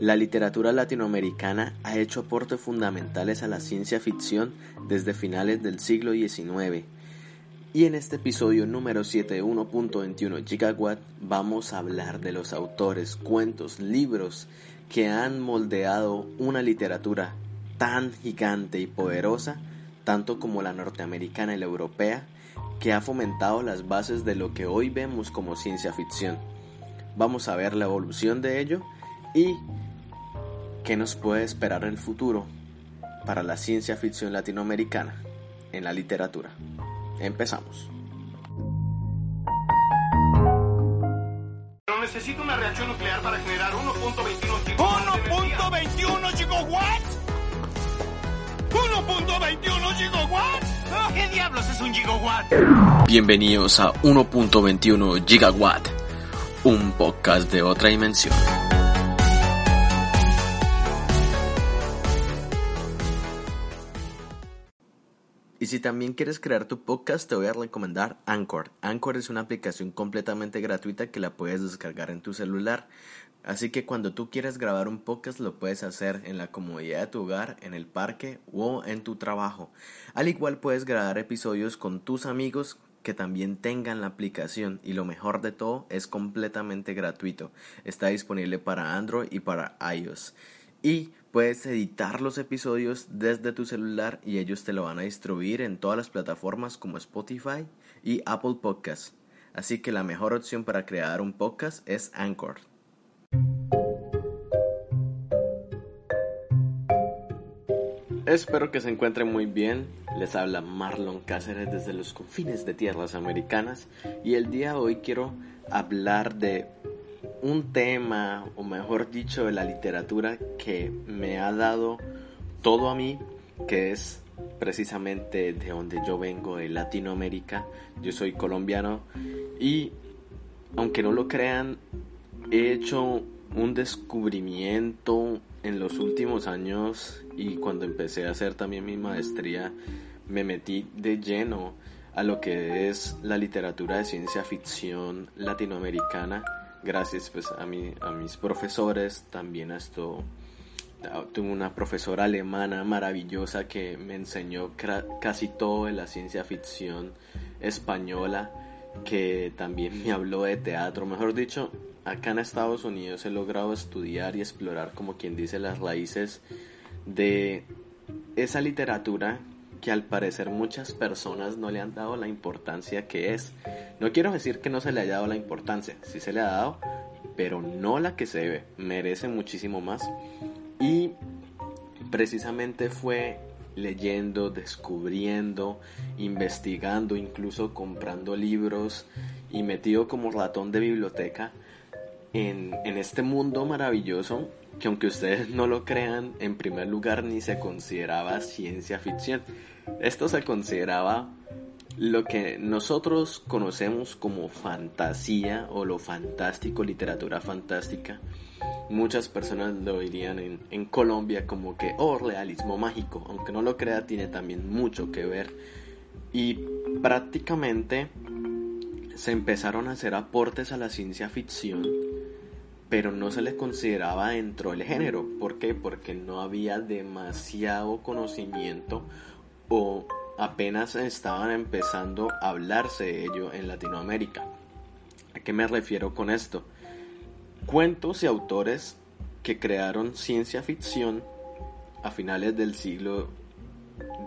La literatura latinoamericana ha hecho aportes fundamentales a la ciencia ficción desde finales del siglo XIX. Y en este episodio número 7 de 1.21 Gigawatt vamos a hablar de los autores, cuentos, libros que han moldeado una literatura tan gigante y poderosa, tanto como la norteamericana y la europea, que ha fomentado las bases de lo que hoy vemos como ciencia ficción. Vamos a ver la evolución de ello y ¿Qué nos puede esperar el futuro para la ciencia ficción latinoamericana en la literatura? Empezamos. Pero necesito una reacción nuclear para generar 1.21 gigawatts. ¿1.21 gigawatts? ¿1.21 gigawatts? ¿Qué diablos es un gigawatt? Bienvenidos a 1.21 Gigawatt, un podcast de otra dimensión. Si también quieres crear tu podcast, te voy a recomendar Anchor. Anchor es una aplicación completamente gratuita que la puedes descargar en tu celular. Así que cuando tú quieres grabar un podcast lo puedes hacer en la comodidad de tu hogar, en el parque o en tu trabajo. Al igual puedes grabar episodios con tus amigos que también tengan la aplicación y lo mejor de todo es completamente gratuito. Está disponible para Android y para iOS. Y puedes editar los episodios desde tu celular y ellos te lo van a distribuir en todas las plataformas como Spotify y Apple Podcasts. Así que la mejor opción para crear un podcast es Anchor. Espero que se encuentren muy bien. Les habla Marlon Cáceres desde los confines de tierras americanas y el día de hoy quiero hablar de un tema, o mejor dicho, de la literatura que me ha dado todo a mí, que es precisamente de donde yo vengo, de Latinoamérica. Yo soy colombiano y, aunque no lo crean, he hecho un descubrimiento en los últimos años y cuando empecé a hacer también mi maestría me metí de lleno a lo que es la literatura de ciencia ficción latinoamericana gracias pues a, mi, a mis profesores, también a esto tuve una profesora alemana maravillosa que me enseñó casi todo de la ciencia ficción española, que también me habló de teatro, mejor dicho, acá en Estados Unidos he logrado estudiar y explorar, como quien dice, las raíces de esa literatura que al parecer muchas personas no le han dado la importancia que es. No quiero decir que no se le haya dado la importancia, sí se le ha dado, pero no la que se debe, merece muchísimo más. Y precisamente fue leyendo, descubriendo, investigando, incluso comprando libros y metido como ratón de biblioteca en, en este mundo maravilloso que aunque ustedes no lo crean, en primer lugar ni se consideraba ciencia ficción. Esto se consideraba lo que nosotros conocemos como fantasía o lo fantástico, literatura fantástica. Muchas personas lo dirían en, en Colombia como que, oh, realismo mágico, aunque no lo crea, tiene también mucho que ver. Y prácticamente se empezaron a hacer aportes a la ciencia ficción pero no se les consideraba dentro del género. ¿Por qué? Porque no había demasiado conocimiento o apenas estaban empezando a hablarse de ello en Latinoamérica. ¿A qué me refiero con esto? Cuentos y autores que crearon ciencia ficción a finales del siglo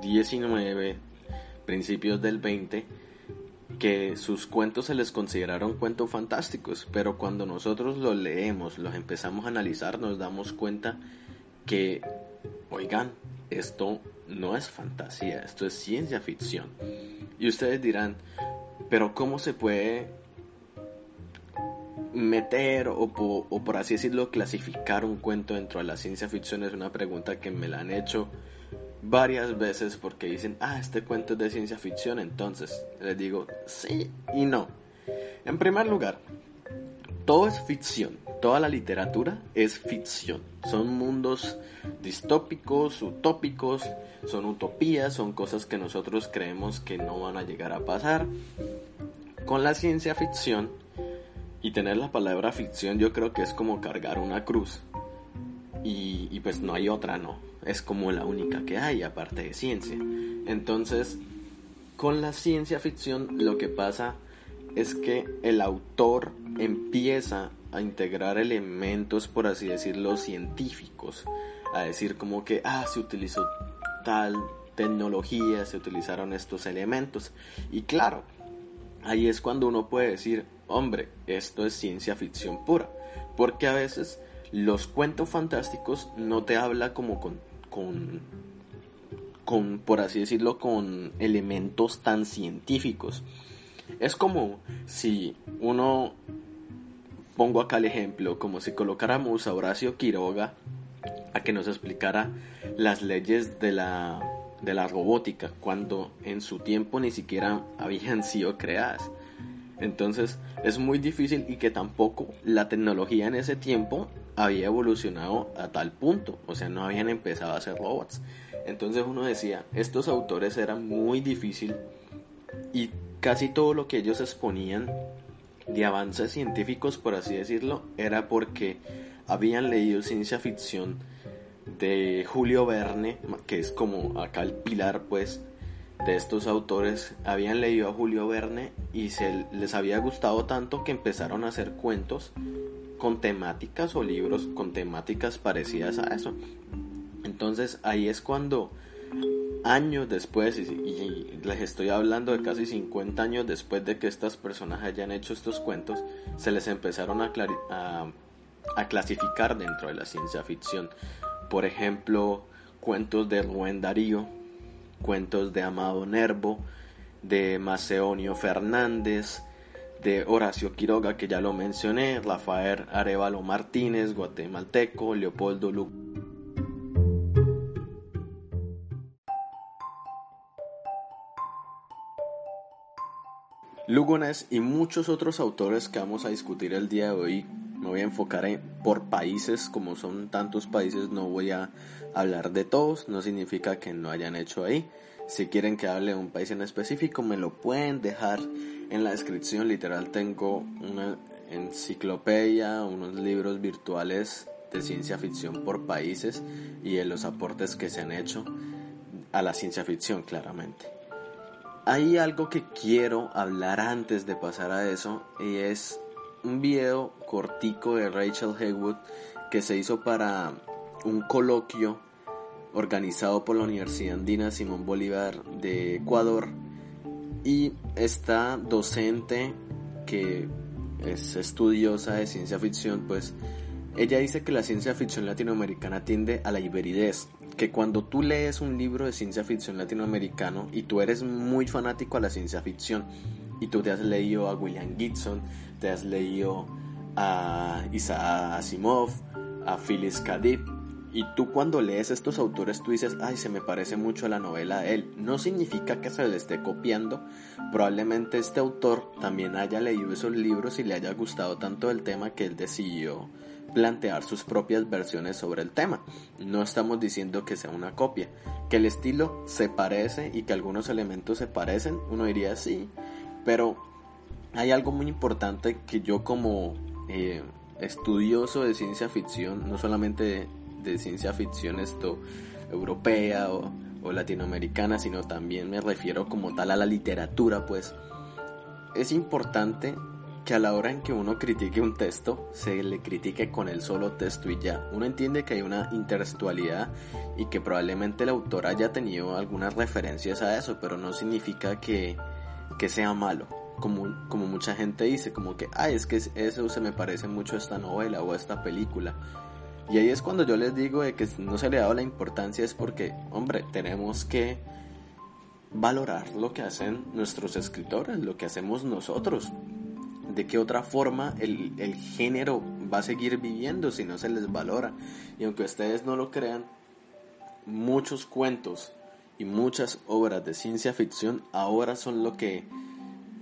XIX, principios del XX, que sus cuentos se les consideraron cuentos fantásticos, pero cuando nosotros los leemos, los empezamos a analizar, nos damos cuenta que, oigan, esto no es fantasía, esto es ciencia ficción. Y ustedes dirán, pero ¿cómo se puede meter o, o por así decirlo clasificar un cuento dentro de la ciencia ficción? Es una pregunta que me la han hecho varias veces porque dicen, ah, este cuento es de ciencia ficción, entonces les digo, sí y no. En primer lugar, todo es ficción, toda la literatura es ficción. Son mundos distópicos, utópicos, son utopías, son cosas que nosotros creemos que no van a llegar a pasar. Con la ciencia ficción, y tener la palabra ficción yo creo que es como cargar una cruz. y, y pues no hay otra, ¿no? Es como la única que hay aparte de ciencia. Entonces, con la ciencia ficción lo que pasa es que el autor empieza a integrar elementos, por así decirlo, científicos. A decir como que, ah, se utilizó tal tecnología, se utilizaron estos elementos. Y claro, ahí es cuando uno puede decir, hombre, esto es ciencia ficción pura. Porque a veces los cuentos fantásticos no te habla como con, con, con por así decirlo, con elementos tan científicos. Es como si uno, pongo acá el ejemplo, como si colocáramos a Horacio Quiroga a que nos explicara las leyes de la, de la robótica, cuando en su tiempo ni siquiera habían sido creadas. Entonces es muy difícil y que tampoco la tecnología en ese tiempo había evolucionado a tal punto, o sea, no habían empezado a hacer robots. Entonces uno decía, estos autores eran muy difícil y casi todo lo que ellos exponían de avances científicos, por así decirlo, era porque habían leído ciencia ficción de Julio Verne, que es como acá el pilar pues de estos autores, habían leído a Julio Verne y se les había gustado tanto que empezaron a hacer cuentos con temáticas o libros con temáticas parecidas a eso. Entonces ahí es cuando años después, y, les estoy hablando de casi 50 años después de que estas personas hayan hecho estos cuentos, se les empezaron a, a, clasificar dentro de la ciencia ficción. Por ejemplo, cuentos de Rubén Darío, cuentos de Amado Nervo, de Macedonio Fernández, de Horacio Quiroga, que ya lo mencioné, Rafael Arevalo Martínez, guatemalteco, Leopoldo Luc Lugones y muchos otros autores que vamos a discutir el día de hoy. Me voy a enfocar en, por países, como son tantos países, no voy a hablar de todos, no significa que no hayan hecho ahí. Si quieren que hable de un país en específico, me lo pueden dejar en la descripción. Literal, tengo una enciclopedia, unos libros virtuales de ciencia ficción por países y de los aportes que se han hecho a la ciencia ficción, claramente. Hay algo que quiero hablar antes de pasar a eso y es un video cortico de Rachel Haywood que se hizo para un coloquio organizado por la Universidad Andina Simón Bolívar de Ecuador y esta docente que es estudiosa de ciencia ficción pues ella dice que la ciencia ficción latinoamericana tiende a la iberidez que cuando tú lees un libro de ciencia ficción latinoamericano y tú eres muy fanático a la ciencia ficción y tú te has leído a William Gibson, te has leído a Isaac Asimov, a Phyllis K. y tú cuando lees estos autores tú dices, ay, se me parece mucho a la novela de él. No significa que se le esté copiando. Probablemente este autor también haya leído esos libros y le haya gustado tanto el tema que él decidió plantear sus propias versiones sobre el tema. No estamos diciendo que sea una copia. Que el estilo se parece y que algunos elementos se parecen, uno diría sí, pero hay algo muy importante que yo como eh, estudioso de ciencia ficción, no solamente ciencia ficción esto europea o, o latinoamericana, sino también me refiero como tal a la literatura, pues es importante que a la hora en que uno critique un texto, se le critique con el solo texto y ya. Uno entiende que hay una intertextualidad y que probablemente el autor haya tenido algunas referencias a eso, pero no significa que, que sea malo. Como, como mucha gente dice, como que, ay, es que eso se me parece mucho a esta novela o a esta película. Y ahí es cuando yo les digo de que no se le ha dado la importancia, es porque, hombre, tenemos que valorar lo que hacen nuestros escritores, lo que hacemos nosotros de qué otra forma el, el, género va a seguir viviendo si no se les valora. Y aunque ustedes no lo crean, muchos cuentos y muchas obras de ciencia ficción ahora son lo que,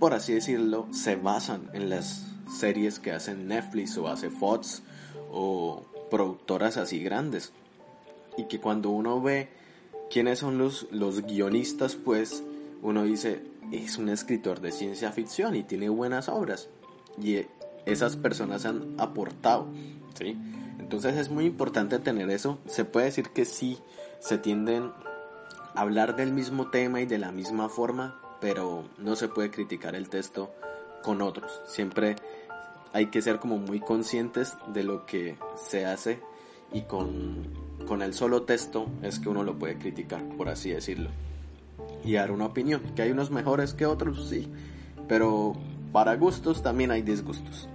por así decirlo, se basan en las series que hacen Netflix o hace Fox o productoras así grandes. Y que cuando uno ve quiénes son los, los guionistas, pues uno dice, es un escritor de ciencia ficción y tiene buenas obras y esas personas han aportado, ¿sí? Entonces es muy importante tener eso. Se puede decir que sí, se tienden a hablar del mismo tema y de la misma forma, pero no se puede criticar el texto con otros. Siempre hay que ser como muy conscientes de lo que se hace y con, con el solo texto es que uno lo puede criticar, por así decirlo. Y dar una opinión, que hay unos mejores que otros, sí, pero para gustos también hay disgustos.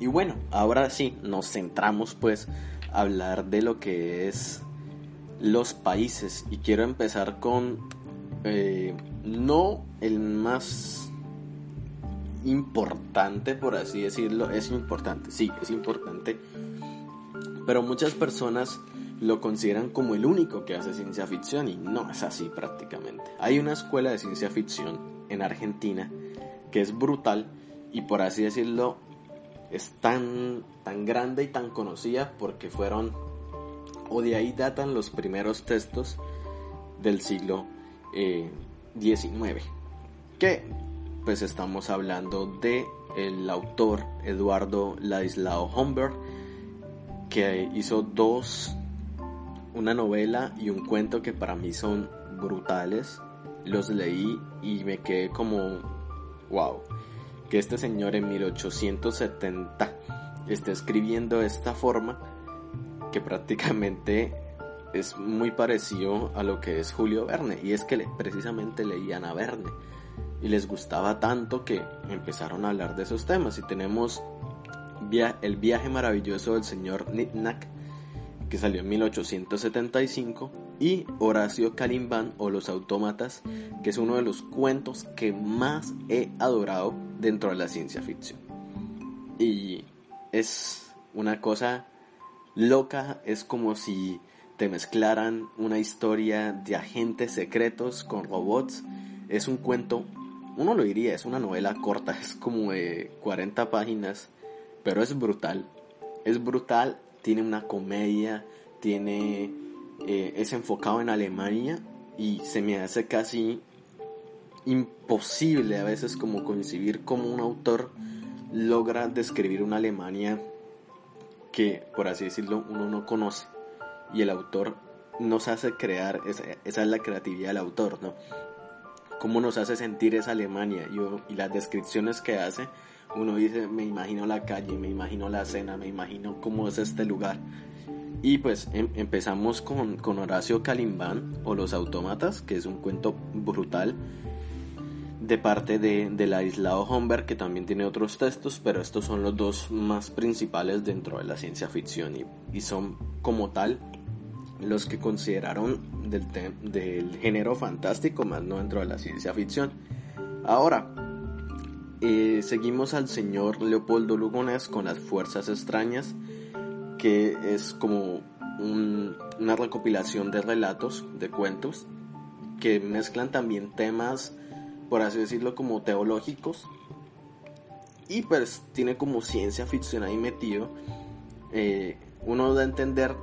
Y bueno, ahora sí, nos centramos pues a hablar de lo que es los países y quiero empezar con eh, no el más importante por así decirlo es importante sí es importante pero muchas personas lo consideran como el único que hace ciencia ficción y no es así prácticamente hay una escuela de ciencia ficción en Argentina que es brutal y por así decirlo es tan, tan grande y tan conocida porque fueron, o de ahí datan los primeros textos del siglo XIX. Eh, que pues estamos hablando de el autor Eduardo Ladislao Homberg, que hizo dos, una novela y un cuento que para mí son brutales. Los leí y me quedé como wow, que este señor en 1870 está escribiendo de esta forma que prácticamente es muy parecido a lo que es Julio Verne y es que precisamente leían a Verne y les gustaba tanto que empezaron a hablar de esos temas y tenemos el viaje maravilloso del señor Nitnack que salió en 1875 y Horacio Calimbán o Los Autómatas, que es uno de los cuentos que más he adorado dentro de la ciencia ficción. Y es una cosa loca, es como si te mezclaran una historia de agentes secretos con robots. Es un cuento, uno lo diría, es una novela corta, es como de 40 páginas, pero es brutal. Es brutal, tiene una comedia, tiene eh, es enfocado en Alemania y se me hace casi imposible a veces como concebir cómo un autor logra describir una Alemania que, por así decirlo, uno no conoce y el autor nos hace crear, esa, esa es la creatividad del autor, ¿no? Cómo nos hace sentir esa Alemania. Y, y las descripciones que hace, uno dice, me imagino la calle, me imagino la cena, me imagino cómo es este lugar y pues em, empezamos con, Horacio Calimbán o Los Autómatas, que es un cuento brutal de parte de, de Ladislao Homberg, que también tiene otros textos, pero estos son los dos más principales dentro de la ciencia ficción y, y son como tal los que consideraron del, del género fantástico, más no dentro de la ciencia ficción. Ahora, eh, seguimos al señor Leopoldo Lugones con las fuerzas extrañas que es como una recopilación de relatos, de cuentos, que mezclan también temas, por así decirlo, como teológicos. Y pues tiene como ciencia ficción ahí metido. Eh, uno da a entender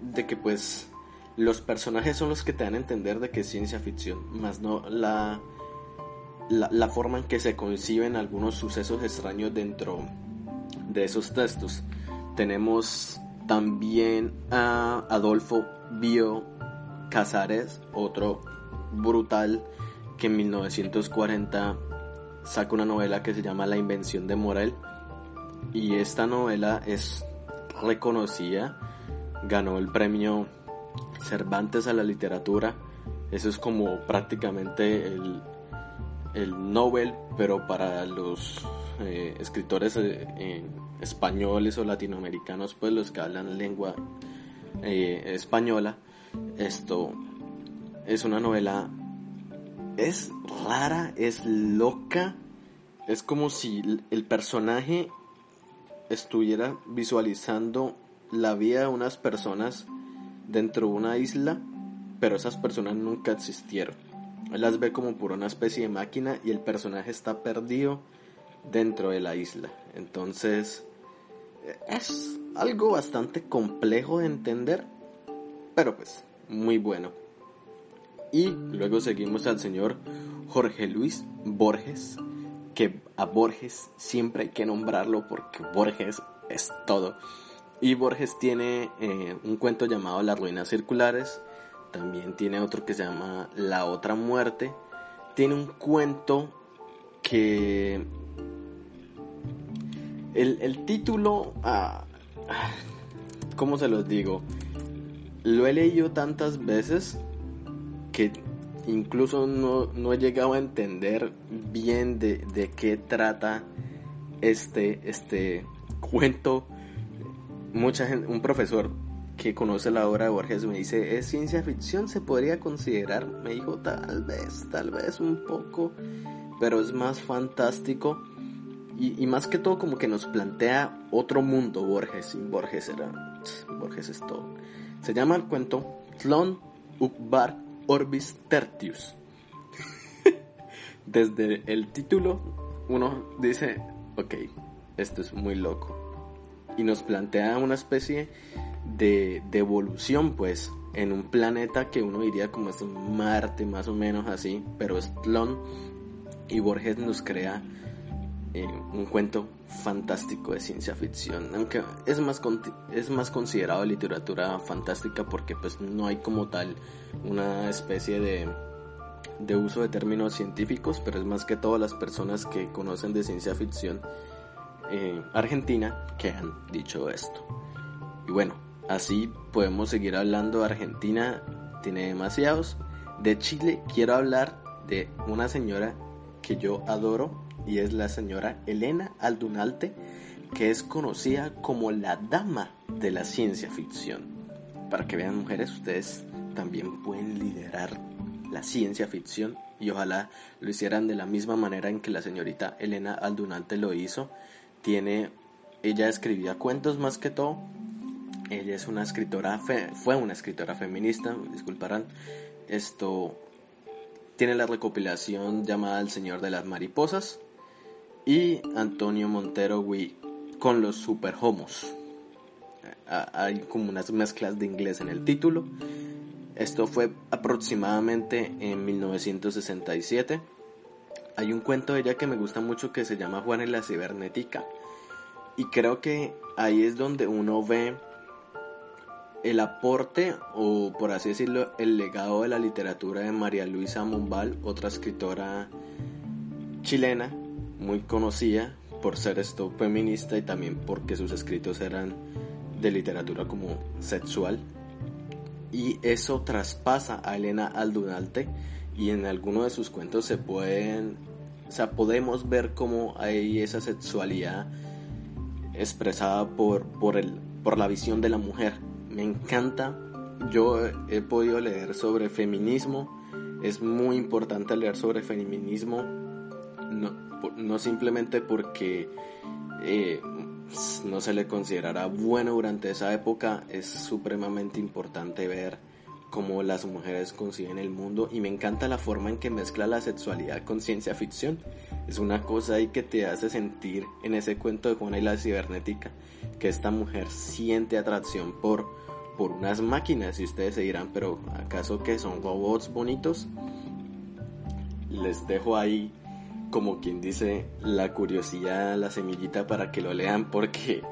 de que pues los personajes son los que te dan a entender de que es ciencia ficción, más no la, la, la forma en que se conciben algunos sucesos extraños dentro de esos textos. Tenemos también a Adolfo Bio Casares, otro brutal que en 1940 saca una novela que se llama La invención de Morel. Y esta novela es reconocida, ganó el premio Cervantes a la literatura. Eso es como prácticamente el, el Nobel, pero para los eh, escritores eh, españoles o latinoamericanos, pues los que hablan lengua eh, española, esto es una novela, es rara, es loca, es como si el personaje estuviera visualizando la vida de unas personas dentro de una isla, pero esas personas nunca existieron. Él las ve como por una especie de máquina y el personaje está perdido dentro de la isla. Entonces, es algo bastante complejo de entender, pero pues muy bueno. Y luego seguimos al señor Jorge Luis Borges, que a Borges siempre hay que nombrarlo porque Borges es todo. Y Borges tiene eh, un cuento llamado Las Ruinas Circulares, también tiene otro que se llama La Otra Muerte, tiene un cuento que el, título, ah, ¿cómo se los digo? Lo he leído tantas veces que incluso no, he llegado a entender bien de, de qué trata este, este cuento. Mucha gente, un profesor que conoce la obra de Borges me dice, ¿es ciencia ficción? ¿Se podría considerar? Me dijo, tal vez, tal vez un poco, pero es más fantástico y, más que todo como que nos plantea otro mundo Borges. Y Borges era, Borges es todo. Se llama el cuento Tlon Ukbar Orbis Tertius. Desde el título uno dice, ok, esto es muy loco. Y nos plantea una especie de, de evolución, pues, en un planeta que uno diría como es Marte, más o menos así, pero es Tlon. Y Borges nos crea eh, un cuento fantástico de ciencia ficción, aunque es más, es más considerado literatura fantástica porque pues no hay como tal una especie de, de uso de términos científicos, pero es más que todas las personas que conocen de ciencia ficción eh, argentina que han dicho esto. Y bueno, así podemos seguir hablando. Argentina tiene demasiados. De Chile quiero hablar de una señora que yo adoro y es la señora Elena Aldunalte, que es conocida como la dama de la ciencia ficción. Para que vean mujeres, ustedes también pueden liderar la ciencia ficción y ojalá lo hicieran de la misma manera en que la señorita Elena Aldunalte lo hizo. Tiene, ella escribía cuentos más que todo. Ella es una escritora, fue una escritora feminista, disculparán. Esto tiene la recopilación llamada El Señor de las Mariposas, y Antonio Montero con los super homos. Hay como unas mezclas de inglés en el título. Esto fue aproximadamente en 1967. Hay un cuento de ella que me gusta mucho que se llama Juan en la cibernética. Y creo que ahí es donde uno ve el aporte o por así decirlo el legado de la literatura de María Luisa Mombal, otra escritora chilena muy conocida por ser esto feminista y también porque sus escritos eran de literatura como sexual. Y eso traspasa a Elena Aldunalte y en alguno de sus cuentos se pueden, o sea, podemos ver cómo hay esa sexualidad expresada por, por, el, por la visión de la mujer. Me encanta, yo he podido leer sobre feminismo, es muy importante leer sobre feminismo. No, no simplemente porque eh, no se le considerara bueno durante esa época, es supremamente importante ver cómo las mujeres conciben el mundo y me encanta la forma en que mezcla la sexualidad con ciencia ficción. Es una cosa ahí que te hace sentir en ese cuento de Juana y la cibernética que esta mujer siente atracción por, por unas máquinas y ustedes se dirán, pero ¿acaso que son robots bonitos? Les dejo ahí como quien dice, la curiosidad, la semillita para que lo lean, porque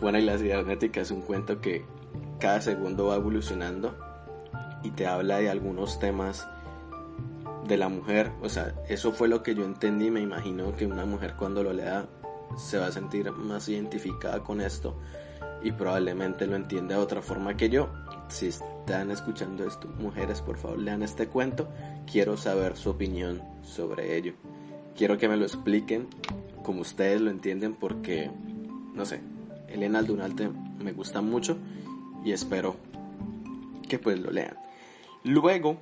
Juana y la cibernética es un cuento que cada segundo va evolucionando y te habla de algunos temas de la mujer. O sea, eso fue lo que yo entendí. Me imagino que una mujer cuando lo lea se va a sentir más identificada con esto y probablemente lo entienda de otra forma que yo. Si están escuchando esto, mujeres, por favor, lean este cuento. Quiero saber su opinión sobre ello quiero que me lo expliquen como ustedes lo entienden porque, no sé, Elena Aldunalte me gusta mucho y espero que pues lo lean. Luego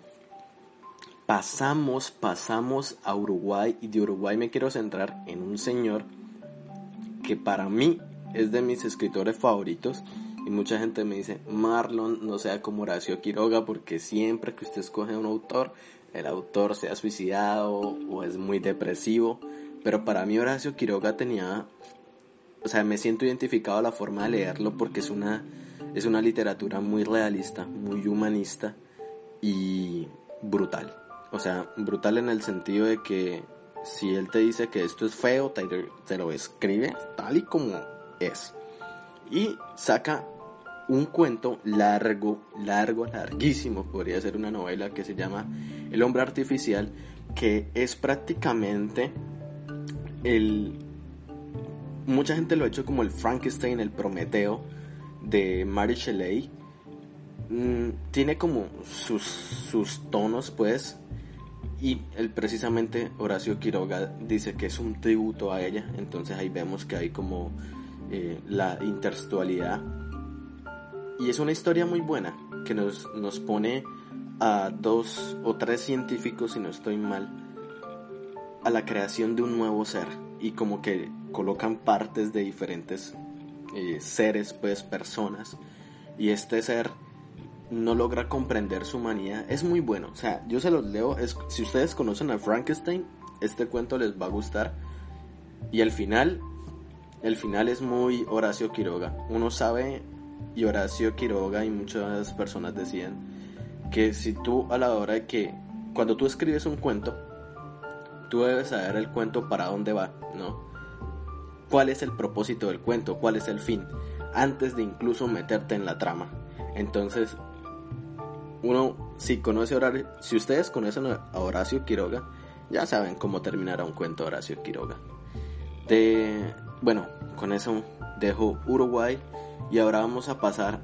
pasamos, pasamos a Uruguay y de Uruguay me quiero centrar en un señor que para mí es de mis escritores favoritos y mucha gente me dice, Marlon no sea como Horacio Quiroga porque siempre que usted escoge un autor el autor se ha suicidado o es muy depresivo. Pero para mí Horacio Quiroga tenía, o sea, me siento identificado a la forma de leerlo porque es una, es una literatura muy realista, muy humanista y brutal. O sea, brutal en el sentido de que si él te dice que esto es feo, te, te lo escribe tal y como es. y saca un cuento largo, largo, larguísimo, podría ser una novela que se llama El hombre artificial, que es prácticamente el... Mucha gente lo ha hecho como el Frankenstein, el Prometeo de Mary Shelley. Mm, tiene como sus, sus tonos, pues, y él precisamente Horacio Quiroga dice que es un tributo a ella, entonces ahí vemos que hay como eh, la intertextualidad. Y es una historia muy buena que nos, nos pone a dos o tres científicos, si no estoy mal, a la creación de un nuevo ser y como que colocan partes de diferentes eh, seres, pues personas. Y este ser no logra comprender su humanidad. Es muy bueno. O sea, yo se los leo. Es, si ustedes conocen a Frankenstein, este cuento les va a gustar. Y el final, el final es muy Horacio Quiroga. Uno sabe, y Horacio Quiroga y muchas personas decían, que si tú a la hora de que, cuando tú escribes un cuento, tú debes saber el cuento para dónde va, ¿no? ¿Cuál es el propósito del cuento? ¿Cuál es el fin? Antes de incluso meterte en la trama. Entonces, uno, si conoce Horacio, si ustedes conocen a Horacio Quiroga, ya saben cómo terminará un cuento Horacio Quiroga. De, bueno, con eso dejo Uruguay y ahora vamos a pasar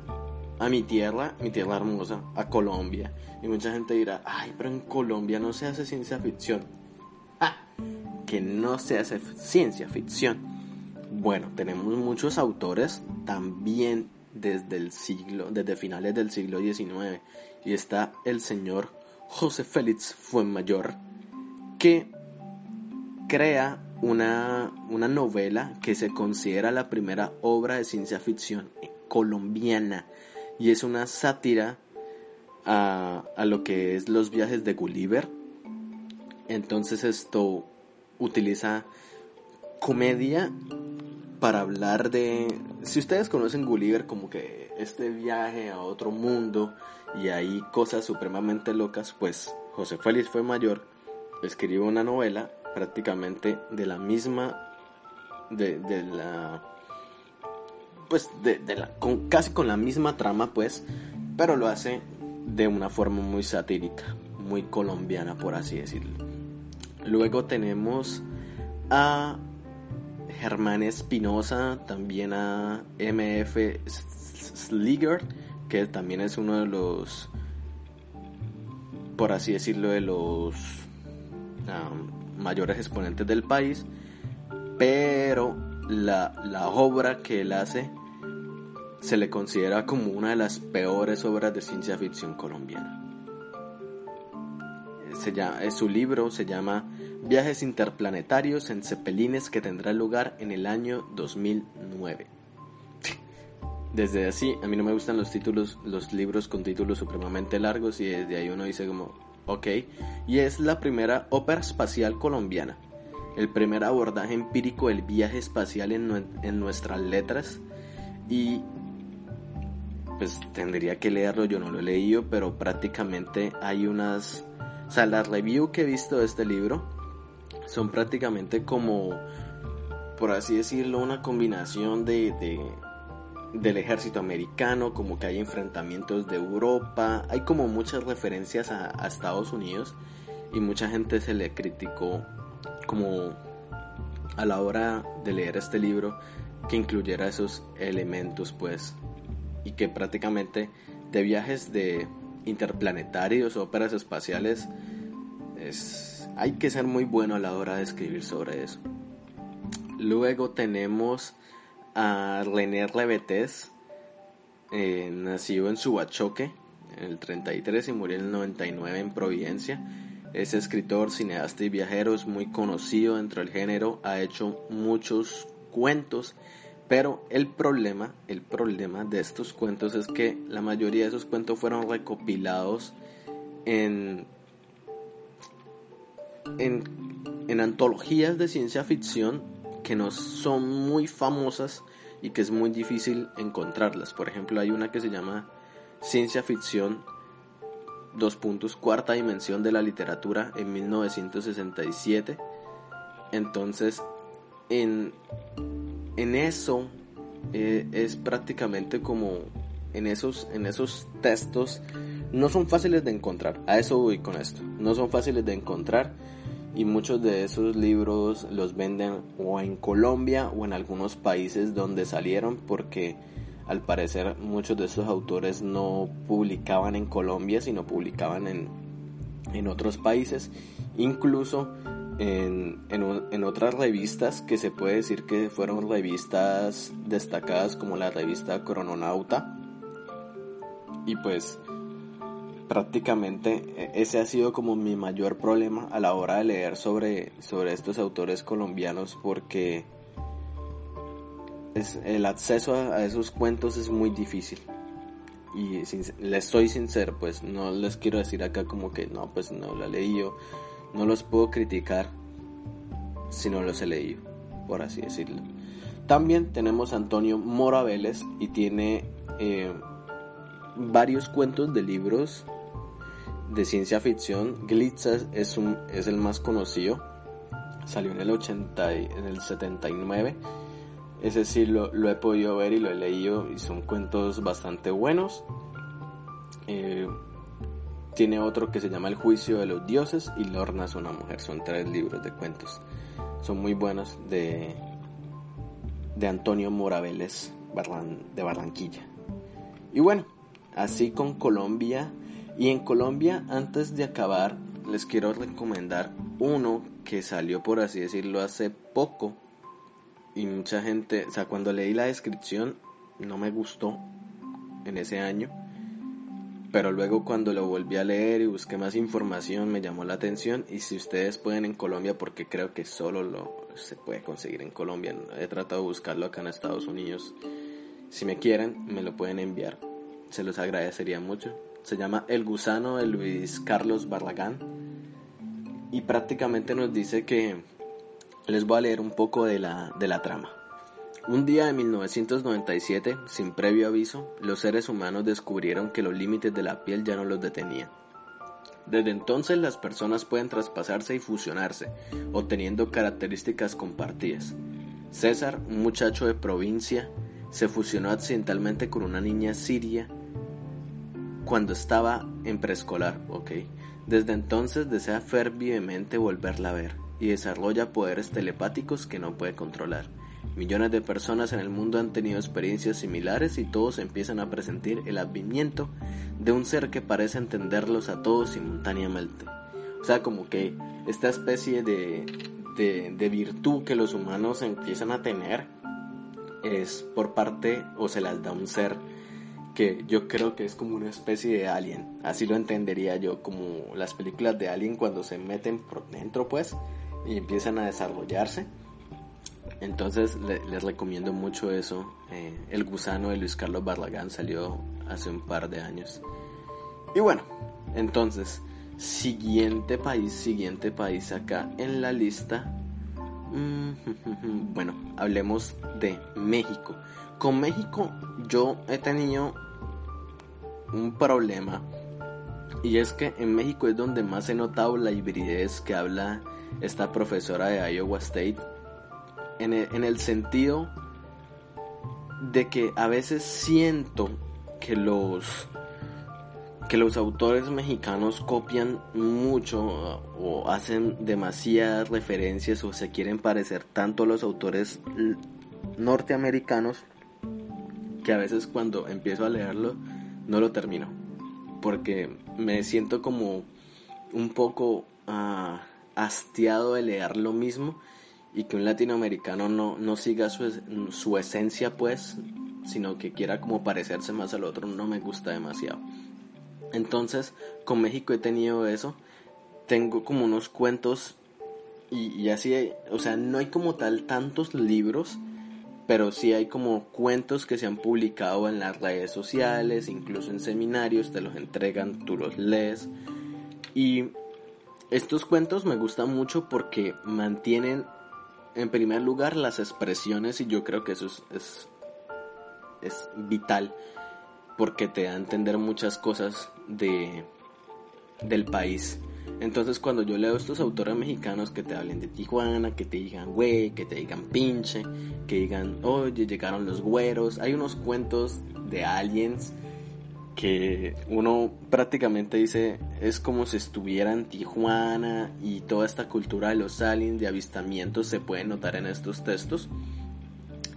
a mi tierra, mi tierra hermosa, a Colombia. Y mucha gente dirá, ay, pero en Colombia no se hace ciencia ficción. Ah, que no se hace ciencia ficción. Bueno, tenemos muchos autores también desde el siglo, desde finales del siglo XIX y está el señor José Félix Fuenmayor, que crea una, una novela que se considera la primera obra de ciencia ficción colombiana y es una sátira a, a lo que es los viajes de Gulliver. Entonces esto utiliza comedia para hablar de... Si ustedes conocen Gulliver como que este viaje a otro mundo y hay cosas supremamente locas, pues José Félix fue mayor, escribió una novela prácticamente de la misma, de, de la, pues de, la, casi con la misma trama pues, pero lo hace de una forma muy satírica, muy colombiana por así decirlo. Luego tenemos a Germán Espinosa, también a MF Sliger, que también es uno de los, por así decirlo, de los mayores exponentes del país, pero la, la obra que él hace se le considera como una de las peores obras de ciencia ficción colombiana. Su libro se llama Viajes interplanetarios en cepelines que tendrá lugar en el año 2009. Desde así, a mí no me gustan los títulos, los libros con títulos supremamente largos y desde ahí uno dice como, ok, y es la primera ópera espacial colombiana, el primer abordaje empírico del viaje espacial en, en nuestras letras. Y pues tendría que leerlo, yo no lo he leído, pero prácticamente hay unas, o sea, las review que he visto de este libro son prácticamente como, por así decirlo, una combinación de, del ejército americano, como que hay enfrentamientos de Europa, hay como muchas referencias a, a Estados Unidos y mucha gente se le criticó como a la hora de leer este libro que incluyera esos elementos pues y que prácticamente de viajes de interplanetarios, óperas espaciales es hay que ser muy bueno a la hora de escribir sobre eso. Luego tenemos a René Rebetes, eh, nacido en Subachoque en el 33 y murió en el 99 en Providencia. Es escritor, cineasta y viajero, es muy conocido dentro del género, ha hecho muchos cuentos, pero el problema, el problema de estos cuentos es que la mayoría de esos cuentos fueron recopilados en en, antologías de ciencia ficción que no son muy famosas y que es muy difícil encontrarlas. Por ejemplo, hay una que se llama Ciencia Ficción, dos puntos, cuarta dimensión de la literatura en 1967. Entonces, en, en eso eh, es prácticamente como en esos, en esos textos no son fáciles de encontrar. A eso voy con esto. No son fáciles de encontrar y muchos de esos libros los venden o en Colombia o en algunos países donde salieron porque al parecer muchos de estos autores no publicaban en Colombia sino publicaban en, en otros países. Incluso en, en, otras revistas que se puede decir que fueron revistas destacadas como la revista Crononauta. Y pues prácticamente e, ese ha sido como mi mayor problema a la hora de leer sobre, sobre estos autores colombianos porque es, el acceso a, esos cuentos es muy difícil. Y les soy sincero, pues no les quiero decir acá como que no, pues no lo he leído, no los puedo criticar si no los he leído, por así decirlo. También tenemos a Antonio Mora y tiene eh, varios cuentos de libros de ciencia ficción. Glitzas es, un, es el más conocido. Salió en el 80 en el 79. Ese sí lo, lo, he podido ver y lo he leído y son cuentos bastante buenos. Eh, tiene otro que se llama El juicio de los dioses y Lorna es una mujer. Son tres libros de cuentos. Son muy buenos de, de Antonio Moraveles de Barranquilla. Y bueno, así con Colombia y en Colombia, antes de acabar, les quiero recomendar uno que salió, por así decirlo, hace poco. Y mucha gente, o sea, cuando leí la descripción, no me gustó en ese año. Pero luego cuando lo volví a leer y busqué más información, me llamó la atención. Y si ustedes pueden en Colombia, porque creo que solo lo se puede conseguir en Colombia, he tratado de buscarlo acá en Estados Unidos. Si me quieren, me lo pueden enviar. Se los agradecería mucho se llama El gusano de Luis Carlos Barragán y prácticamente nos dice que les voy a leer un poco de la, de la trama. Un día de 1997, sin previo aviso, los seres humanos descubrieron que los límites de la piel ya no los detenían. Desde entonces las personas pueden traspasarse y fusionarse, obteniendo características compartidas. César, un muchacho de provincia, se fusionó accidentalmente con una niña siria cuando estaba en preescolar, ok. Desde entonces desea fervientemente volverla a ver y desarrolla poderes telepáticos que no puede controlar. Millones de personas en el mundo han tenido experiencias similares y todos empiezan a presentir el advimiento de un ser que parece entenderlos a todos simultáneamente. O sea, como que esta especie de, de, de virtud que los humanos empiezan a tener es por parte o se las da un ser que yo creo que es como una especie de alien, así lo entendería yo, como las películas de alien cuando se meten por dentro pues y empiezan a desarrollarse. Entonces les recomiendo mucho eso. Eh, el gusano de Luis Carlos Barragán salió hace un par de años. Y bueno, entonces, siguiente país, siguiente país acá en la lista. Mm, bueno, hablemos de México. Con México yo he tenido un problema. Y es que en México es donde más he notado la hibridez que habla esta profesora de Iowa State en el, en el sentido de que a veces siento que los que los autores mexicanos copian mucho o hacen demasiadas referencias o se quieren parecer tanto a los autores norteamericanos que a veces cuando empiezo a leerlo no lo termino. Porque me siento como un poco ah, hastiado de leer lo mismo y que un latinoamericano no, no siga su, su esencia pues, sino que quiera como parecerse más al otro, no me gusta demasiado. Entonces, con México he tenido eso. Tengo como unos cuentos y, y así, o sea, no hay como tal tantos libros, pero sí hay como cuentos que se han publicado en las redes sociales, incluso en seminarios, te los entregan, tú los lees. Y estos cuentos me gustan mucho porque mantienen en primer lugar las expresiones y yo creo que eso es, es, vital porque te da a entender muchas cosas de, del país. Entonces cuando yo leo estos autores mexicanos que te hablen de Tijuana, que te digan güey, que te digan pinche, que digan oye llegaron los güeros, hay unos cuentos de aliens que uno prácticamente dice es como si estuviera en Tijuana y toda esta cultura de los aliens, de avistamientos se puede notar en estos textos.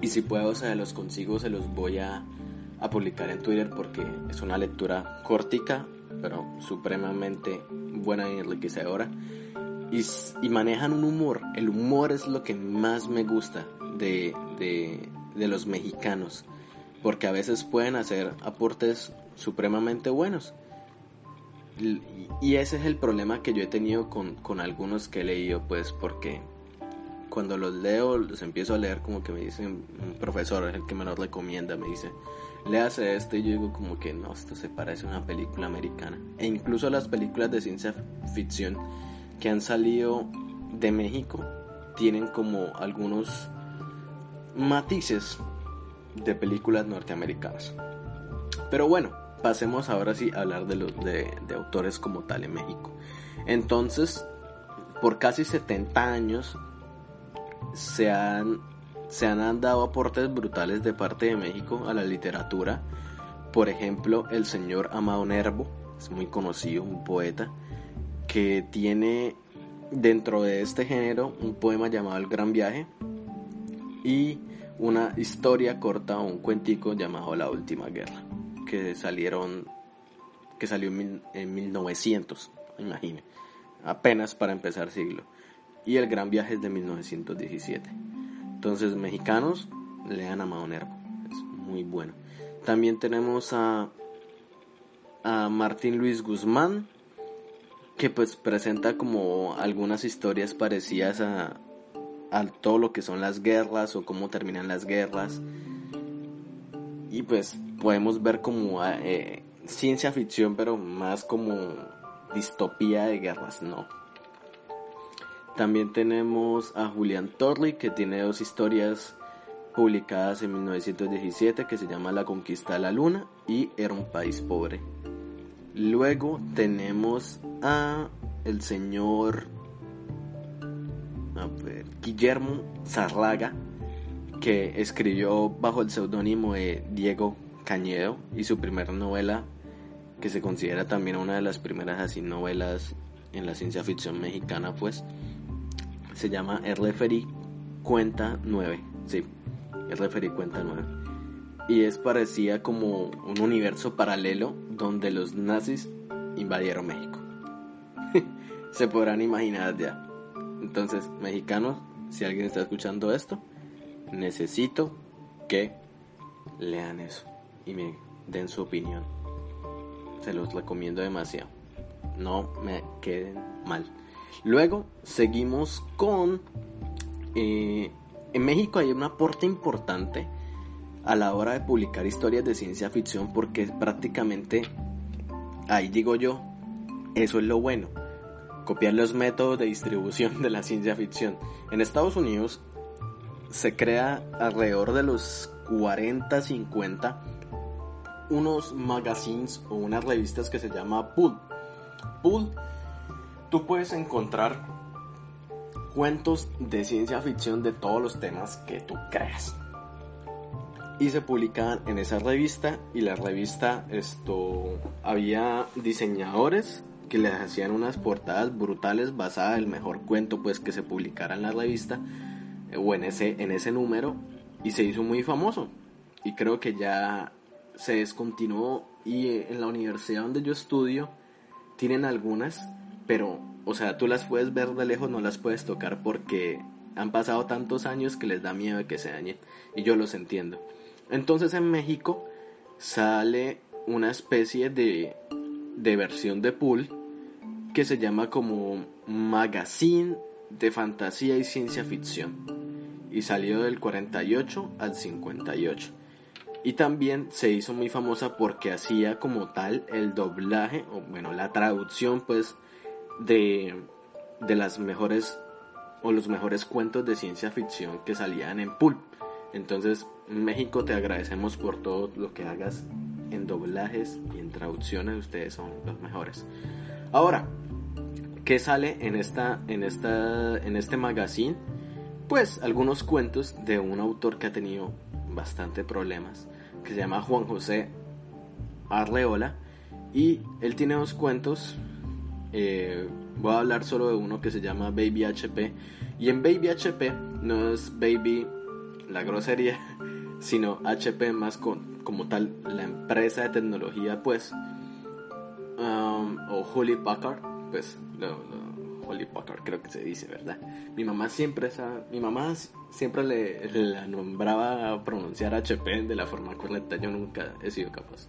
Y si puedo, se los consigo, se los voy a, a publicar en Twitter porque es una lectura cortica, pero supremamente buena y enriquecedora. Y, y, manejan un humor. El humor es lo que más me gusta de, de, de, los mexicanos. Porque a veces pueden hacer aportes supremamente buenos. Y, ese es el problema que yo he tenido con, con algunos que he leído, pues porque cuando los leo, los empiezo a leer como que me dicen, un profesor es el que me los recomienda, me dice, léase esto y yo digo como que no, esto se parece a una película americana. E incluso las películas de ciencia ficción que han salido de México tienen como algunos matices de películas norteamericanas. Pero bueno, pasemos ahora sí a hablar de, los, de, de autores como tal en México. Entonces, por casi 70 años se han, se han dado aportes brutales de parte de México a la literatura. Por ejemplo, el señor Amado Nervo, es muy conocido, un poeta, que tiene dentro de este género un poema llamado El Gran Viaje y una historia corta o un cuentico llamado La Última Guerra, que salieron que salió en, en 1900, imagine, apenas para empezar siglo y El Gran Viaje es de 1917. Entonces, mexicanos, lean a Mao Nervo, es muy bueno. También tenemos a, a Martín Luis Guzmán, que pues presenta como algunas historias parecidas a, a todo lo que son las guerras o cómo terminan las guerras. Y pues podemos ver como eh, ciencia ficción, pero más como distopía de guerras, ¿no? También tenemos a Julián Torley, que tiene dos historias publicadas en 1917 que se llama La conquista de la luna y Era un país pobre. Luego tenemos a el señor Guillermo Zarraga, que escribió bajo el seudónimo de Diego Cañedo y su primera novela, que se considera también una de las primeras así novelas en la ciencia ficción mexicana, pues se llama El Referí Cuenta 9. Sí, El Referí Cuenta 9. Y es parecía como un universo paralelo donde los nazis invadieron México. se podrán imaginar ya. Entonces, mexicanos, si alguien está escuchando esto, necesito que lean eso y me den su opinión. Se los recomiendo demasiado. No me queden mal. Luego seguimos con... Eh, en México hay un aporte importante a la hora de publicar historias de ciencia ficción porque prácticamente, ahí digo yo, eso es lo bueno, copiar los métodos de distribución de la ciencia ficción. En Estados Unidos se crea alrededor de los 40, 50 unos magazines o unas revistas que se llama Pool. Pool tú puedes encontrar cuentos de ciencia ficción de todos los temas que tú creas. Y se publicaban en esa revista y la revista esto había diseñadores que les hacían unas portadas brutales basadas en el mejor cuento pues que se publicara en la revista eh, o en ese en ese número y se hizo muy famoso y creo que ya se descontinuó y eh, en la universidad donde yo estudio tienen algunas pero, o sea, tú las puedes ver de lejos, no las puedes tocar porque han pasado tantos años que les da miedo de que se dañen. Y yo los entiendo. Entonces en México sale una especie de, de versión de pool que se llama como Magazine de Fantasía y Ciencia Ficción. Y salió del 48 al 58. Y también se hizo muy famosa porque hacía como tal el doblaje, o bueno, la traducción pues de, de las mejores o los mejores cuentos de ciencia ficción que salían en Pulp. Entonces, México te agradecemos por todo lo que hagas en doblajes y en traducciones, ustedes son los mejores. Ahora, ¿qué sale en, esta, en, esta, en este magazine? Pues algunos cuentos de un autor que ha tenido bastante problemas, que se llama Juan José Arreola, y él tiene dos cuentos, eh, voy a hablar solo de uno que se llama Baby HP, y en Baby HP no es Baby la grosería, sino HP más con, como tal la empresa de tecnología pues um, o Holly Packard pues Holly Packard creo que se dice verdad mi mamá siempre esa, mi mamá siempre le, la nombraba pronunciar HP de la forma correcta. Yo nunca he sido capaz.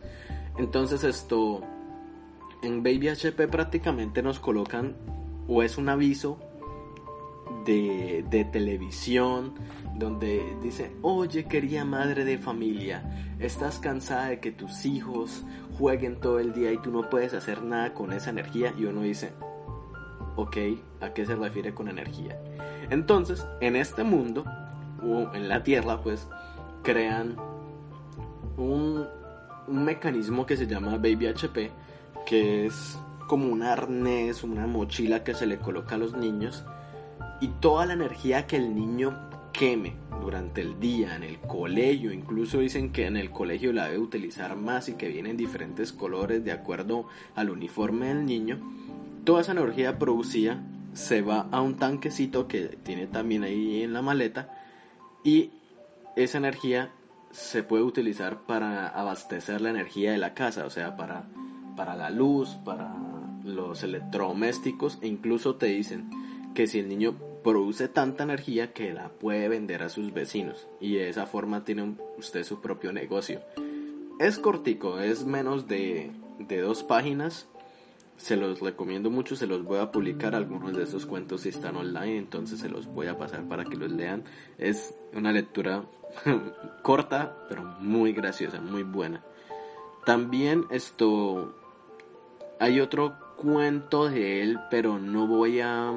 Entonces esto en Baby HP prácticamente nos colocan o es un aviso de, de televisión donde dice, oye querida madre de familia, estás cansada de que tus hijos jueguen todo el día y tú no puedes hacer nada con esa energía y uno dice, ok, ¿a qué se refiere con energía? Entonces, en este mundo, o en la Tierra, pues, crean un, un mecanismo que se llama Baby HP, que es como un arnés, una mochila que se le coloca a los niños y toda la energía que el niño queme durante el día en el colegio, incluso dicen que en el colegio la debe utilizar más y que vienen diferentes colores de acuerdo al uniforme del niño, toda esa energía producida se va a un tanquecito que tiene también ahí en la maleta y esa energía se puede utilizar para abastecer la energía de la casa, o sea, para, para la luz, para los electrodomésticos e incluso te dicen que si el niño produce tanta energía que la puede vender a sus vecinos y de esa forma tiene usted su propio negocio. Es cortico, es menos de, de dos páginas. Se los recomiendo mucho, se los voy a publicar. Algunos de esos cuentos si están online, entonces se los voy a pasar para que los lean. Es una lectura corta, pero muy graciosa, muy buena. También esto... Hay otro cuento de él, pero no voy a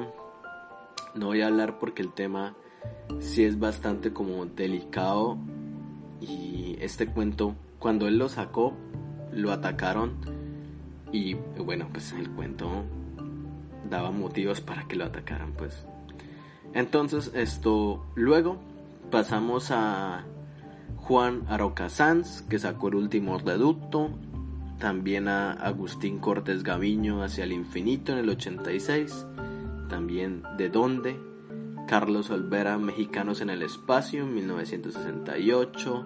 no voy a hablar porque el tema sí es bastante como delicado. Y este cuento cuando él lo sacó lo atacaron. Y bueno pues el cuento daba motivos para que lo atacaran pues. Entonces esto luego pasamos a Juan Aroca Sanz que sacó el último reducto también a Agustín Cortés Gaviño hacia el infinito en el 86 también De dónde, Carlos Olvera, Mexicanos en el Espacio, en 1968,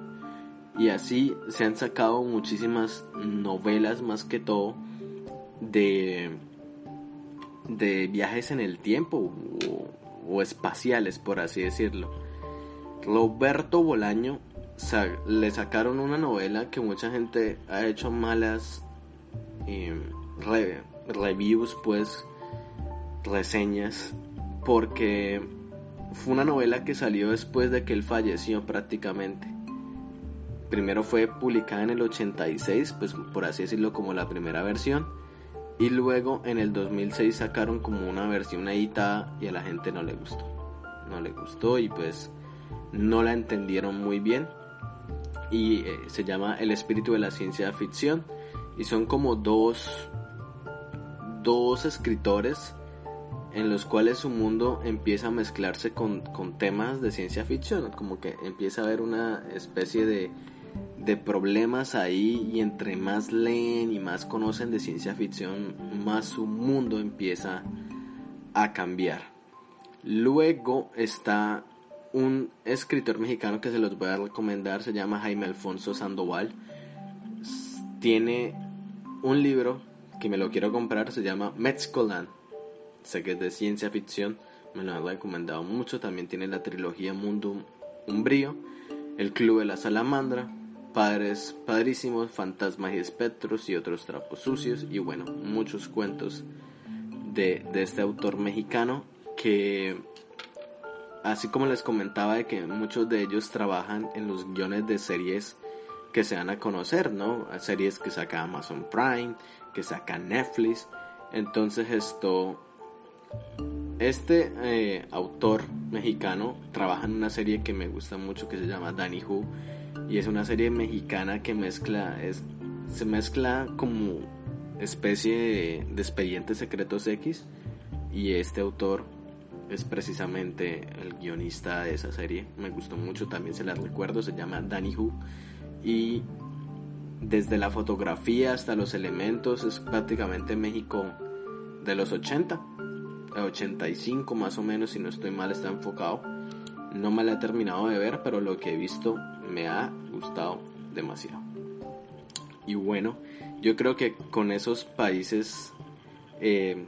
y así se han sacado muchísimas novelas más que todo de, de viajes en el tiempo o, espaciales, por así decirlo. Roberto Bolaño le sacaron una novela que mucha gente ha hecho malas eh, reviews pues reseñas porque fue una novela que salió después de que él falleció prácticamente. Primero fue publicada en el 86, pues por así decirlo como la primera versión, y luego en el 2006 sacaron como una versión editada y a la gente no le gustó. No le gustó y pues no la entendieron muy bien. Y eh, se llama El espíritu de la ciencia ficción y son como dos dos escritores en los cuales su mundo empieza a mezclarse con, temas de ciencia ficción, como que empieza a haber una especie de, de problemas ahí y entre más leen y más conocen de ciencia ficción, más su mundo empieza a cambiar. Luego está un escritor mexicano que se los voy a recomendar, se llama Jaime Alfonso Sandoval. Tiene un libro que me lo quiero comprar, se llama Metzcolan sé que es de ciencia ficción, me lo han recomendado mucho. También tiene la trilogía Mundo Umbrío, El Club de la Salamandra, Padres Padrísimos, Fantasmas y Espectros y otros trapos sucios. Y bueno, muchos cuentos de, de este autor mexicano que, así como les comentaba, de que muchos de ellos trabajan en los guiones de series que se van a conocer, ¿no? Series que saca Amazon Prime, que saca Netflix. Entonces esto este eh, autor mexicano trabaja en una serie que me gusta mucho que se llama Danny Who y es una serie mexicana que mezcla, es, se mezcla como especie de, expedientes secretos X y este autor es precisamente el guionista de esa serie. Me gustó mucho, también se la recuerdo, se llama Danny Hu. Y desde la fotografía hasta los elementos es prácticamente México de los 80, 85 más o menos, si no estoy mal, está enfocado. No me la he terminado de ver, pero lo que he visto me ha gustado demasiado. Y bueno, yo creo que con esos países eh,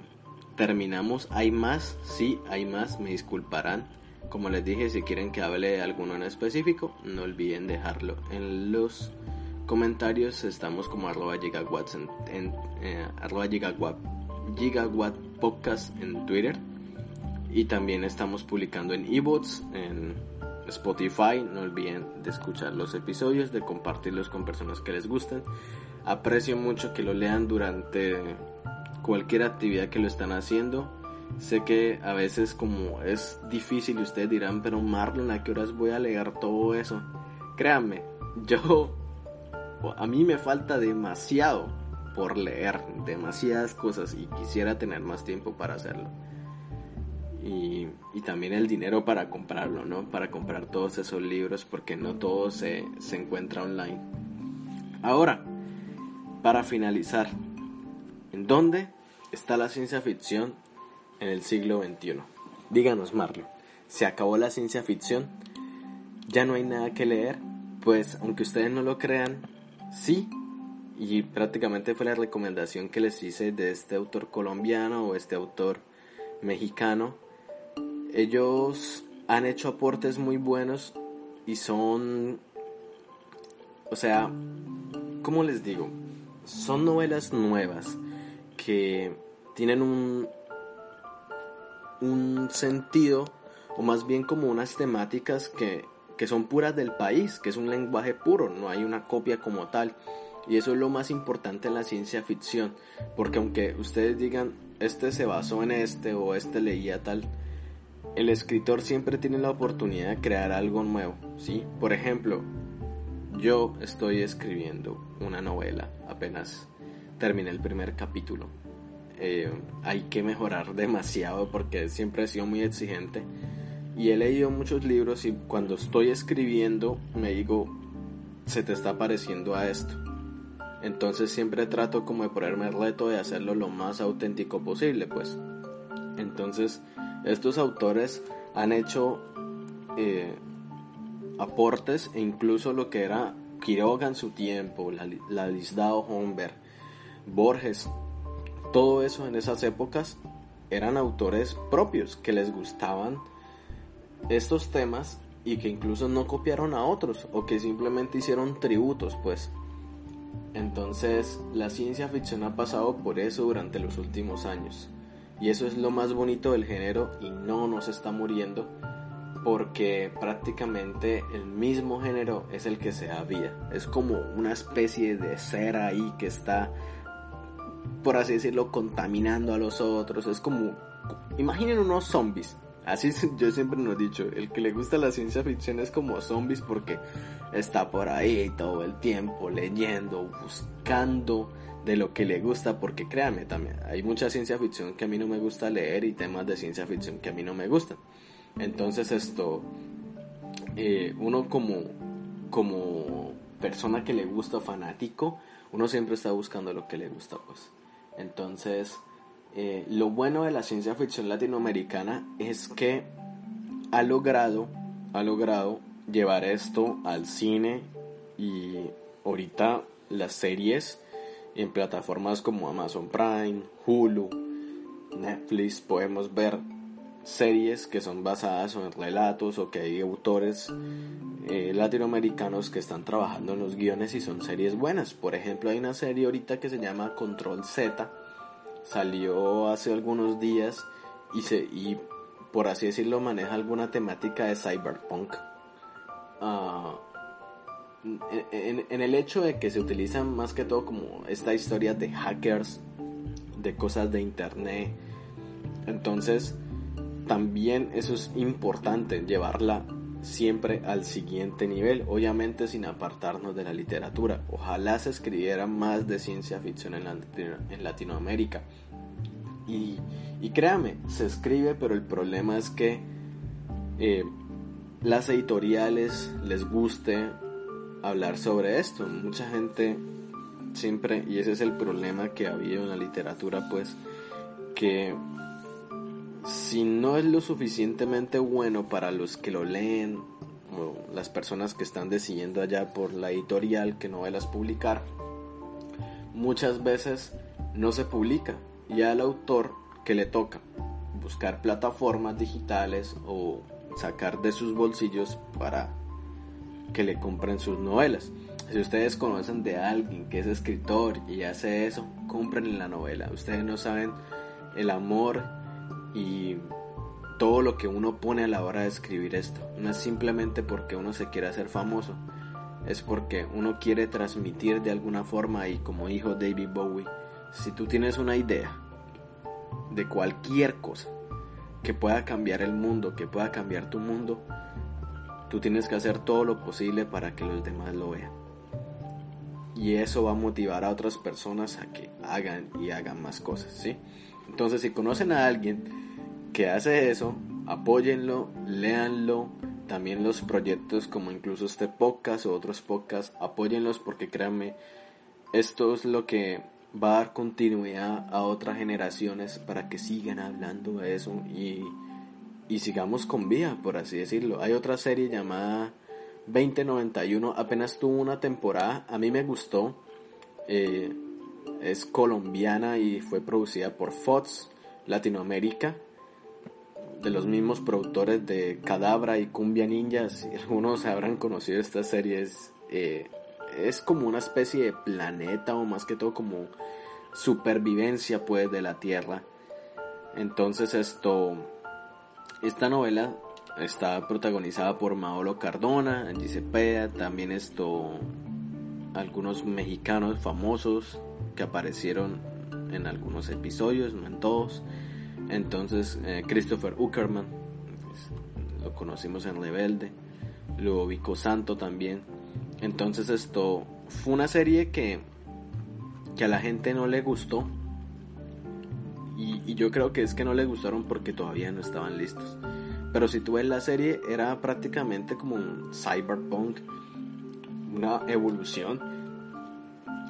terminamos. ¿Hay más? Sí, hay más, me disculparán. Como les dije, si quieren que hable de alguno en específico, no olviden dejarlo en los comentarios. Estamos como arroba gigawatts en, eh, arroba gigawatt, gigawatt podcast en Twitter. Y también estamos publicando en ebots, en Spotify. No olviden de escuchar los episodios, de compartirlos con personas que les gusten. Aprecio mucho que lo lean durante cualquier actividad que lo están haciendo. Sé que a veces como es difícil y ustedes dirán, pero Marlon, ¿a qué horas voy a leer todo eso? Créanme, yo, a mí me falta demasiado por leer, demasiadas cosas y quisiera tener más tiempo para hacerlo. Y, y, también el dinero para comprarlo, ¿no? Para comprar todos esos libros porque no todo se, se encuentra online. Ahora, para finalizar, ¿En dónde está la ciencia ficción en el siglo XXI? Díganos, Marlon, ¿se acabó la ciencia ficción? ¿Ya no hay nada que leer? Pues, aunque ustedes no lo crean, sí. Y prácticamente fue la recomendación que les hice de este autor colombiano o este autor mexicano. Ellos han hecho aportes muy buenos y son... O sea, ¿cómo les digo? Son novelas nuevas que tienen un, un sentido, o más bien como unas temáticas que, que son puras del país, que es un lenguaje puro, no hay una copia como tal. Y eso es lo más importante en la ciencia ficción, porque aunque ustedes digan, este se basó en este o este leía tal, el escritor siempre tiene la oportunidad de crear algo nuevo, ¿sí? Por ejemplo, yo estoy escribiendo una novela, apenas terminé el primer capítulo. Eh, hay que mejorar demasiado porque siempre he sido muy exigente y he leído muchos libros y cuando estoy escribiendo me digo, se te está pareciendo a esto. Entonces siempre trato como de ponerme el reto de hacerlo lo más auténtico posible, pues. Entonces, estos autores han hecho eh, aportes e incluso lo que era Quiroga en su tiempo, la, la Lisdao Homberg, Borges, todo eso en esas épocas eran autores propios que les gustaban estos temas y que incluso no copiaron a otros o que simplemente hicieron tributos, pues. Entonces, la ciencia ficción ha pasado por eso durante los últimos años. Y eso es lo más bonito del género y no nos está muriendo porque prácticamente el mismo género es el que se vida. Es como una especie de ser ahí que está por así decirlo, contaminando a los otros. Es como, imaginen unos zombies. Así yo siempre nos he dicho, el que le gusta la ciencia ficción es como zombies porque está por ahí todo el tiempo leyendo, buscando de lo que le gusta, porque créanme también, hay mucha ciencia ficción que a mí no me gusta leer y temas de ciencia ficción que a mí no me gustan. Entonces esto, eh, uno como, como persona que le gusta, fanático, uno siempre está buscando lo que le gusta, pues. Entonces, eh, lo bueno de la ciencia ficción latinoamericana es que ha logrado, ha logrado llevar esto al cine y ahorita las series en plataformas como Amazon Prime, Hulu, Netflix podemos ver series que son basadas en relatos o que hay autores eh, latinoamericanos que están trabajando en los guiones y son series buenas. Por ejemplo, hay una serie ahorita que se llama Control Z, salió hace algunos días y, se, y por así decirlo maneja alguna temática de cyberpunk. Ah, en, el hecho de que se utilizan más que todo como esta historia de hackers, de cosas de internet. Entonces, también eso es importante, llevarla siempre al siguiente nivel, obviamente sin apartarnos de la literatura. Ojalá se escribiera más de ciencia ficción en, Latinoamérica. Y, y créame, se escribe, pero el problema es que eh, las editoriales les guste hablar sobre esto. Mucha gente siempre, y ese es el problema que ha habido en la literatura, pues, que si no es lo suficientemente bueno para los que lo leen o las personas que están decidiendo allá por la editorial que novelas publicar, muchas veces no se publica y al autor que le toca buscar plataformas digitales o sacar de sus bolsillos para que le compren sus novelas. Si ustedes conocen de alguien que es escritor y hace eso, compren la novela. Ustedes no saben el amor y todo lo que uno pone a la hora de escribir esto. No es simplemente porque uno se quiere hacer famoso, es porque uno quiere transmitir de alguna forma y como dijo David Bowie, si tú tienes una idea de cualquier cosa que pueda cambiar el mundo, que pueda cambiar tu mundo, tú tienes que hacer todo lo posible para que los demás lo vean. Y eso va a motivar a otras personas a que hagan y hagan más cosas, ¿sí? Entonces, si conocen a alguien que hace eso, apóyenlo, léanlo. También los proyectos como incluso este podcast o otros podcasts, apóyenlos porque créanme, esto es lo que va a dar continuidad a otras generaciones para que sigan hablando de eso y, y sigamos con vida, por así decirlo. Hay otra serie llamada 2091, apenas tuvo una temporada, a mí me gustó. Eh, es colombiana y fue producida por Fox Latinoamérica de los mismos productores de Cadabra y Cumbia Ninjas. Algunos habrán conocido estas series. Eh, es como una especie de planeta o más que todo como supervivencia pues de la Tierra. Entonces esto, esta novela está protagonizada por Maolo Cardona, Angie Cepeda, también esto, algunos mexicanos famosos que aparecieron en algunos episodios, no en todos. Entonces, eh, Christopher Uckerman, pues, lo conocimos en Rebelde, Ludovico Santo también. Entonces, esto fue una serie que, que a la gente no le gustó. Y, y yo creo que es que no le gustaron porque todavía no estaban listos. Pero si tú ves la serie, era prácticamente como un cyberpunk, una evolución.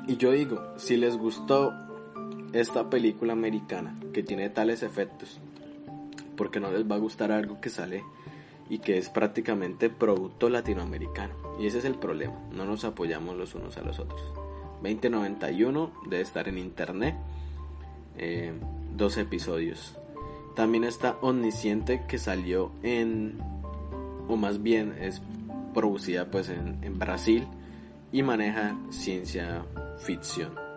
Y yo digo, si les gustó esta película americana que tiene tales efectos, porque no les va a gustar algo que sale y que es prácticamente producto latinoamericano. Y ese es el problema, no nos apoyamos los unos a los otros. 2091 debe estar en internet, eh, dos episodios. También está Omnisciente que salió en, o más bien es producida pues en, en Brasil y maneja ciencia ficción.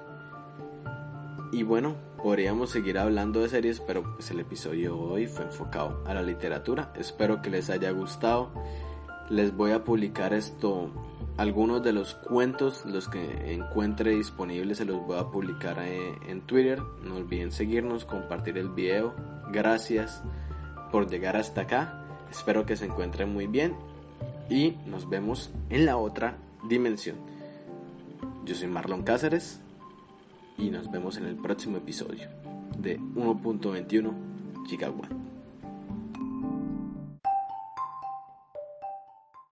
Y bueno, podríamos seguir hablando de series, pero pues el episodio hoy fue enfocado a la literatura. Espero que les haya gustado. Les voy a publicar esto, algunos de los cuentos, los que encuentre disponibles, se los voy a publicar eh, en Twitter. No olviden seguirnos, compartir el video. Gracias por llegar hasta acá. Espero que se encuentren muy bien y nos vemos en la otra dimensión. Yo soy Marlon Cáceres y nos vemos en el próximo episodio de 1.21 Gigawatt.